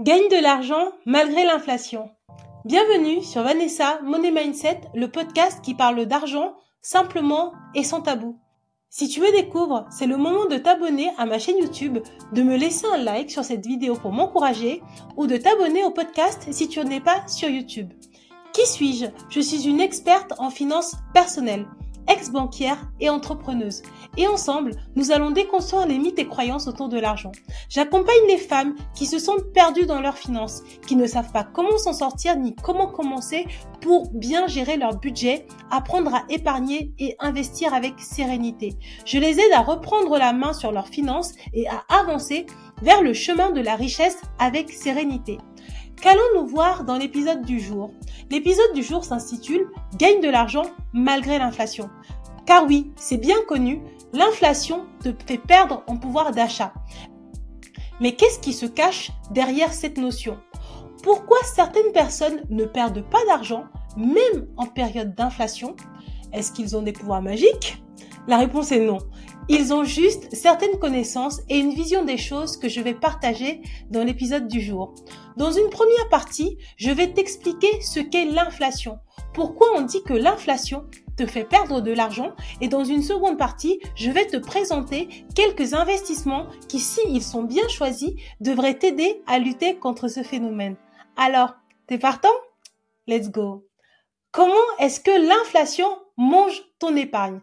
Gagne de l'argent malgré l'inflation. Bienvenue sur Vanessa Money Mindset, le podcast qui parle d'argent simplement et sans tabou. Si tu me découvres, c'est le moment de t'abonner à ma chaîne YouTube, de me laisser un like sur cette vidéo pour m'encourager ou de t'abonner au podcast si tu n'es pas sur YouTube. Qui suis-je? Je suis une experte en finances personnelles ex-banquière et entrepreneuse. Et ensemble, nous allons déconstruire les mythes et croyances autour de l'argent. J'accompagne les femmes qui se sentent perdues dans leurs finances, qui ne savent pas comment s'en sortir ni comment commencer pour bien gérer leur budget, apprendre à épargner et investir avec sérénité. Je les aide à reprendre la main sur leurs finances et à avancer vers le chemin de la richesse avec sérénité. Qu'allons-nous voir dans l'épisode du jour? L'épisode du jour s'intitule Gagne de l'argent malgré l'inflation. Car oui, c'est bien connu, l'inflation te fait perdre en pouvoir d'achat. Mais qu'est-ce qui se cache derrière cette notion? Pourquoi certaines personnes ne perdent pas d'argent même en période d'inflation? Est-ce qu'ils ont des pouvoirs magiques? La réponse est non. Ils ont juste certaines connaissances et une vision des choses que je vais partager dans l'épisode du jour. Dans une première partie, je vais t'expliquer ce qu'est l'inflation. Pourquoi on dit que l'inflation te fait perdre de l'argent et dans une seconde partie, je vais te présenter quelques investissements qui, s'ils sont bien choisis, devraient t'aider à lutter contre ce phénomène. Alors, t'es partant? Let's go. Comment est-ce que l'inflation mange ton épargne?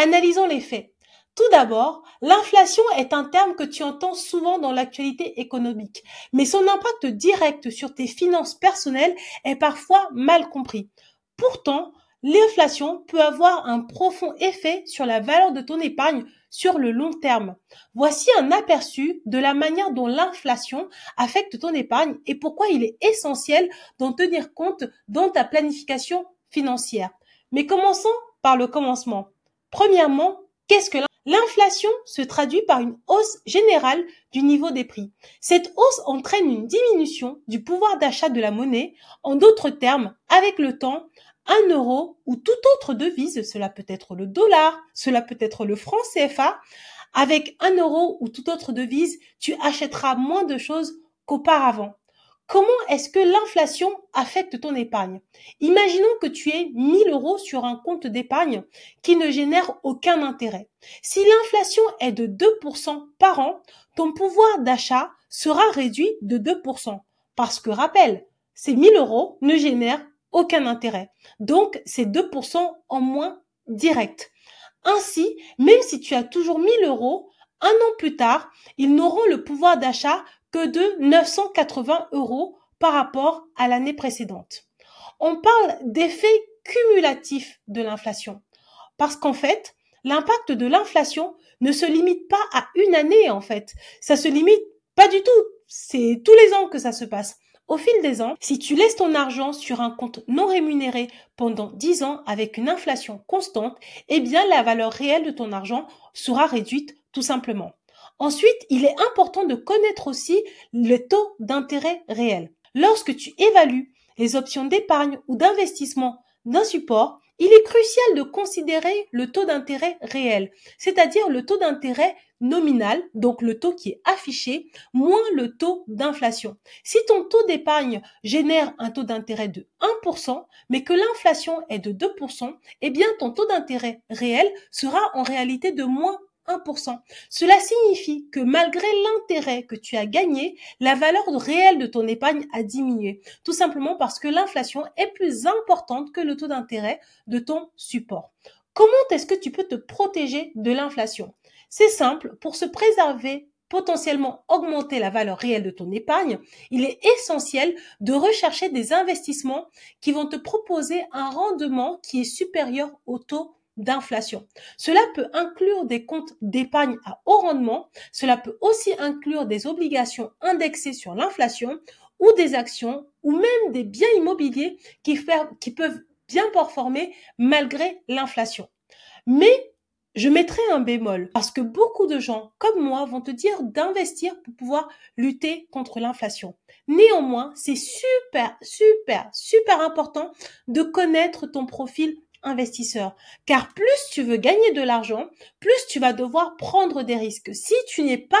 Analysons les faits. Tout d'abord, l'inflation est un terme que tu entends souvent dans l'actualité économique, mais son impact direct sur tes finances personnelles est parfois mal compris. Pourtant, l'inflation peut avoir un profond effet sur la valeur de ton épargne sur le long terme. Voici un aperçu de la manière dont l'inflation affecte ton épargne et pourquoi il est essentiel d'en tenir compte dans ta planification financière. Mais commençons par le commencement. Premièrement, qu'est-ce que L'inflation se traduit par une hausse générale du niveau des prix. Cette hausse entraîne une diminution du pouvoir d'achat de la monnaie. En d'autres termes, avec le temps, un euro ou toute autre devise, cela peut être le dollar, cela peut être le franc CFA, avec un euro ou toute autre devise, tu achèteras moins de choses qu'auparavant. Comment est-ce que l'inflation affecte ton épargne? Imaginons que tu aies 1000 euros sur un compte d'épargne qui ne génère aucun intérêt. Si l'inflation est de 2% par an, ton pouvoir d'achat sera réduit de 2%. Parce que rappelle, ces 1000 euros ne génèrent aucun intérêt. Donc, c'est 2% en moins direct. Ainsi, même si tu as toujours 1000 euros, un an plus tard, ils n'auront le pouvoir d'achat que de 980 euros par rapport à l'année précédente. On parle d'effet cumulatif de l'inflation. Parce qu'en fait, l'impact de l'inflation ne se limite pas à une année, en fait. Ça se limite pas du tout. C'est tous les ans que ça se passe. Au fil des ans, si tu laisses ton argent sur un compte non rémunéré pendant 10 ans avec une inflation constante, eh bien la valeur réelle de ton argent sera réduite tout simplement. Ensuite, il est important de connaître aussi le taux d'intérêt réel. Lorsque tu évalues les options d'épargne ou d'investissement d'un support, il est crucial de considérer le taux d'intérêt réel, c'est-à-dire le taux d'intérêt nominal, donc le taux qui est affiché, moins le taux d'inflation. Si ton taux d'épargne génère un taux d'intérêt de 1%, mais que l'inflation est de 2%, eh bien ton taux d'intérêt réel sera en réalité de moins 1%. Cela signifie que malgré l'intérêt que tu as gagné, la valeur réelle de ton épargne a diminué. Tout simplement parce que l'inflation est plus importante que le taux d'intérêt de ton support. Comment est-ce que tu peux te protéger de l'inflation? C'est simple, pour se préserver potentiellement augmenter la valeur réelle de ton épargne, il est essentiel de rechercher des investissements qui vont te proposer un rendement qui est supérieur au taux d'inflation. Cela peut inclure des comptes d'épargne à haut rendement, cela peut aussi inclure des obligations indexées sur l'inflation ou des actions ou même des biens immobiliers qui, peuvent bien performer malgré l'inflation. Mais je mettrai un bémol parce que beaucoup de gens comme moi vont te dire d'investir pour pouvoir lutter contre l'inflation. Néanmoins, c'est super, super, super important de connaître ton profil investisseur. Car plus tu veux gagner de l'argent, plus tu vas devoir prendre des risques. Si tu n'es pas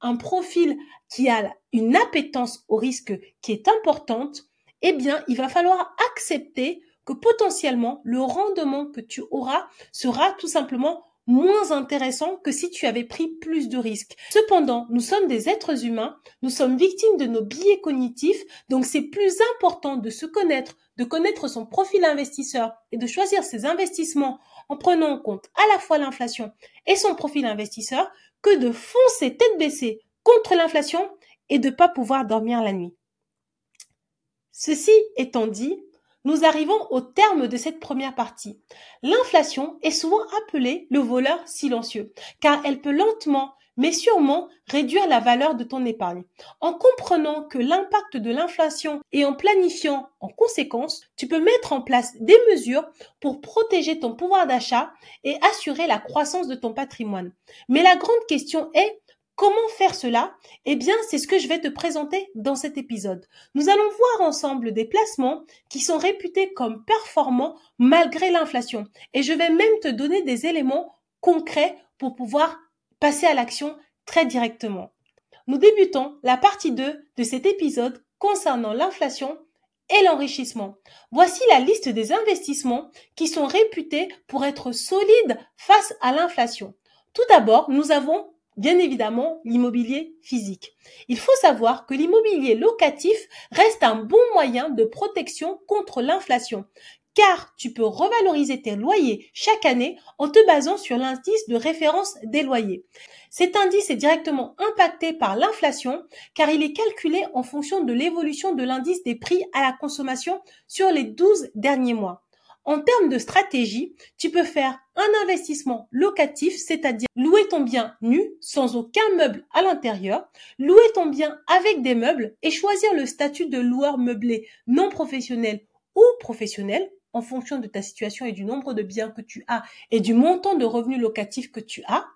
un profil qui a une appétence au risque qui est importante, eh bien, il va falloir accepter que potentiellement le rendement que tu auras sera tout simplement moins intéressant que si tu avais pris plus de risques. Cependant, nous sommes des êtres humains, nous sommes victimes de nos biais cognitifs, donc c'est plus important de se connaître, de connaître son profil investisseur et de choisir ses investissements en prenant en compte à la fois l'inflation et son profil investisseur que de foncer tête baissée contre l'inflation et de pas pouvoir dormir la nuit. Ceci étant dit, nous arrivons au terme de cette première partie. L'inflation est souvent appelée le voleur silencieux, car elle peut lentement mais sûrement réduire la valeur de ton épargne. En comprenant que l'impact de l'inflation et en planifiant en conséquence, tu peux mettre en place des mesures pour protéger ton pouvoir d'achat et assurer la croissance de ton patrimoine. Mais la grande question est Comment faire cela? Eh bien, c'est ce que je vais te présenter dans cet épisode. Nous allons voir ensemble des placements qui sont réputés comme performants malgré l'inflation. Et je vais même te donner des éléments concrets pour pouvoir passer à l'action très directement. Nous débutons la partie 2 de cet épisode concernant l'inflation et l'enrichissement. Voici la liste des investissements qui sont réputés pour être solides face à l'inflation. Tout d'abord, nous avons bien évidemment l'immobilier physique. Il faut savoir que l'immobilier locatif reste un bon moyen de protection contre l'inflation car tu peux revaloriser tes loyers chaque année en te basant sur l'indice de référence des loyers. Cet indice est directement impacté par l'inflation car il est calculé en fonction de l'évolution de l'indice des prix à la consommation sur les 12 derniers mois. En termes de stratégie, tu peux faire un investissement locatif, c'est-à-dire louer ton bien nu, sans aucun meuble à l'intérieur, louer ton bien avec des meubles et choisir le statut de loueur meublé non professionnel ou professionnel en fonction de ta situation et du nombre de biens que tu as et du montant de revenus locatifs que tu as.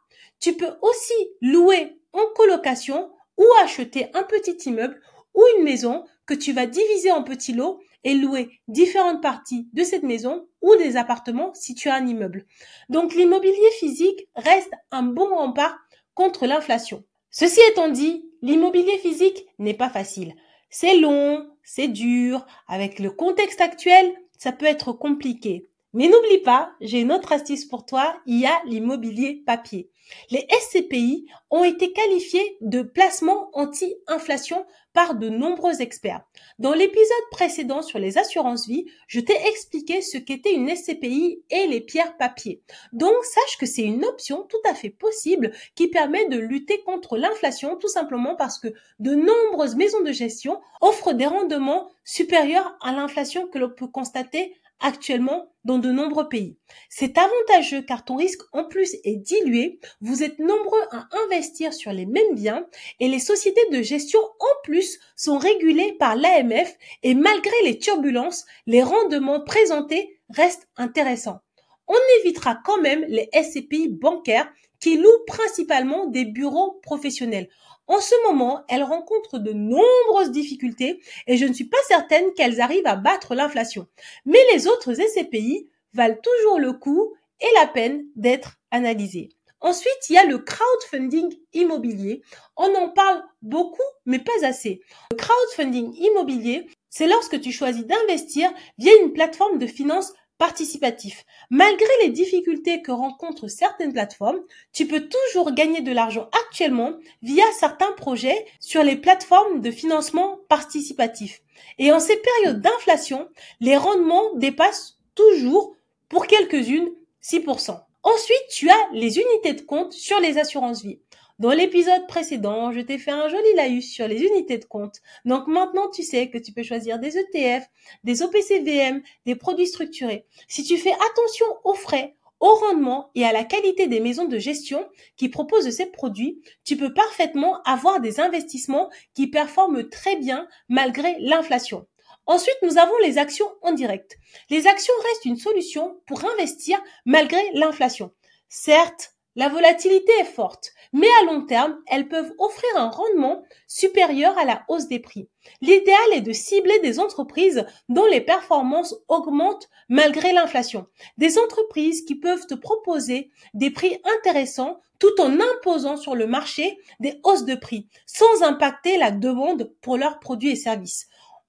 Tu peux aussi louer en colocation ou acheter un petit immeuble ou une maison que tu vas diviser en petits lots et louer différentes parties de cette maison ou des appartements si tu as un immeuble. Donc l'immobilier physique reste un bon rempart contre l'inflation. Ceci étant dit, l'immobilier physique n'est pas facile. C'est long, c'est dur, avec le contexte actuel, ça peut être compliqué. Mais n'oublie pas, j'ai une autre astuce pour toi, il y a l'immobilier papier. Les SCPI ont été qualifiés de placements anti-inflation par de nombreux experts. Dans l'épisode précédent sur les assurances vie, je t'ai expliqué ce qu'était une SCPI et les pierres papier. Donc sache que c'est une option tout à fait possible qui permet de lutter contre l'inflation tout simplement parce que de nombreuses maisons de gestion offrent des rendements supérieurs à l'inflation que l'on peut constater actuellement dans de nombreux pays. C'est avantageux car ton risque en plus est dilué, vous êtes nombreux à investir sur les mêmes biens et les sociétés de gestion en plus sont régulées par l'AMF et malgré les turbulences, les rendements présentés restent intéressants. On évitera quand même les SCPI bancaires qui louent principalement des bureaux professionnels. En ce moment, elles rencontrent de nombreuses difficultés et je ne suis pas certaine qu'elles arrivent à battre l'inflation. Mais les autres SCPI valent toujours le coup et la peine d'être analysées. Ensuite, il y a le crowdfunding immobilier. On en parle beaucoup, mais pas assez. Le crowdfunding immobilier, c'est lorsque tu choisis d'investir via une plateforme de finance participatif. Malgré les difficultés que rencontrent certaines plateformes, tu peux toujours gagner de l'argent actuellement via certains projets sur les plateformes de financement participatif. Et en ces périodes d'inflation, les rendements dépassent toujours, pour quelques-unes, 6%. Ensuite, tu as les unités de compte sur les assurances vie. Dans l'épisode précédent, je t'ai fait un joli laïus sur les unités de compte. Donc maintenant, tu sais que tu peux choisir des ETF, des OPCVM, des produits structurés. Si tu fais attention aux frais, au rendement et à la qualité des maisons de gestion qui proposent ces produits, tu peux parfaitement avoir des investissements qui performent très bien malgré l'inflation. Ensuite, nous avons les actions en direct. Les actions restent une solution pour investir malgré l'inflation. Certes, La volatilité est forte, mais à long terme, elles peuvent offrir un rendement supérieur à la hausse des prix. L'idéal est de cibler des entreprises dont les performances augmentent malgré l'inflation. Des entreprises qui peuvent te proposer des prix intéressants tout en imposant sur le marché des hausses de prix, sans impacter la demande pour leurs produits et services.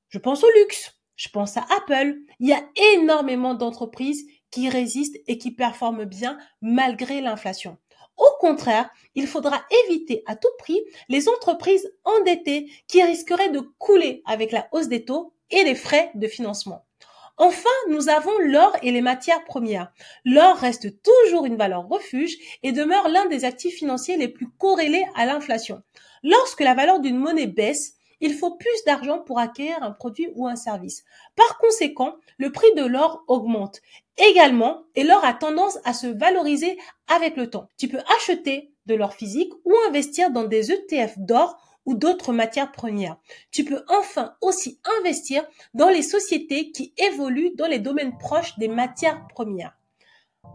Je pense au luxe, je pense à Apple. Il y a énormément d'entreprises qui résistent et qui performent bien malgré l'inflation. Au contraire, il faudra éviter à tout prix les entreprises endettées qui risqueraient de couler avec la hausse des taux et les frais de financement. Enfin, nous avons l'or et les matières premières. L'or reste toujours une valeur refuge et demeure l'un des actifs financiers les plus corrélés à l'inflation. Lorsque la valeur d'une monnaie baisse, il faut plus d'argent pour acquérir un produit ou un service. Par conséquent, le prix de l'or augmente également et l'or a tendance à se valoriser avec le temps. Tu peux acheter de l'or physique ou investir dans des ETF d'or ou d'autres matières premières. Tu peux enfin aussi investir dans les sociétés qui évoluent dans les domaines proches des matières premières.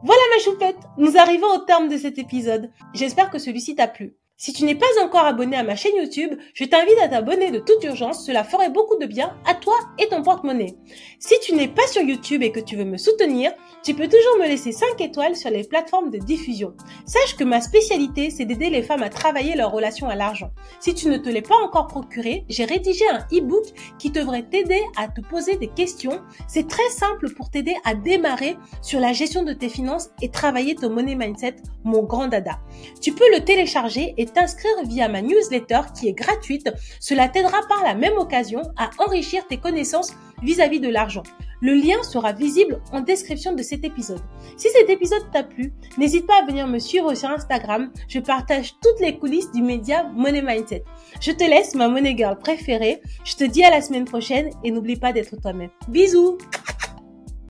Voilà ma choupette, nous arrivons au terme de cet épisode. J'espère que celui-ci t'a plu. Si tu n'es pas encore abonné à ma chaîne YouTube, je t'invite à t'abonner de toute urgence, cela ferait beaucoup de bien à toi et ton porte-monnaie. Si tu n'es pas sur YouTube et que tu veux me soutenir, tu peux toujours me laisser 5 étoiles sur les plateformes de diffusion. Sache que ma spécialité, c'est d'aider les femmes à travailler leur relation à l'argent. Si tu ne te l'es pas encore procuré, j'ai rédigé un e-book qui devrait t'aider à te poser des questions. C'est très simple pour t'aider à démarrer sur la gestion de tes finances et travailler ton money mindset, mon grand dada. Tu peux le télécharger et t'inscrire via ma newsletter qui est gratuite. Cela t'aidera par la même occasion à enrichir tes connaissances vis-à-vis de l'argent. Le lien sera visible en description de cet épisode. Si cet épisode t'a plu, n'hésite pas à venir me suivre sur Instagram. Je partage toutes les coulisses du média Money Mindset. Je te laisse ma money girl préférée. Je te dis à la semaine prochaine et n'oublie pas d'être toi-même. Bisous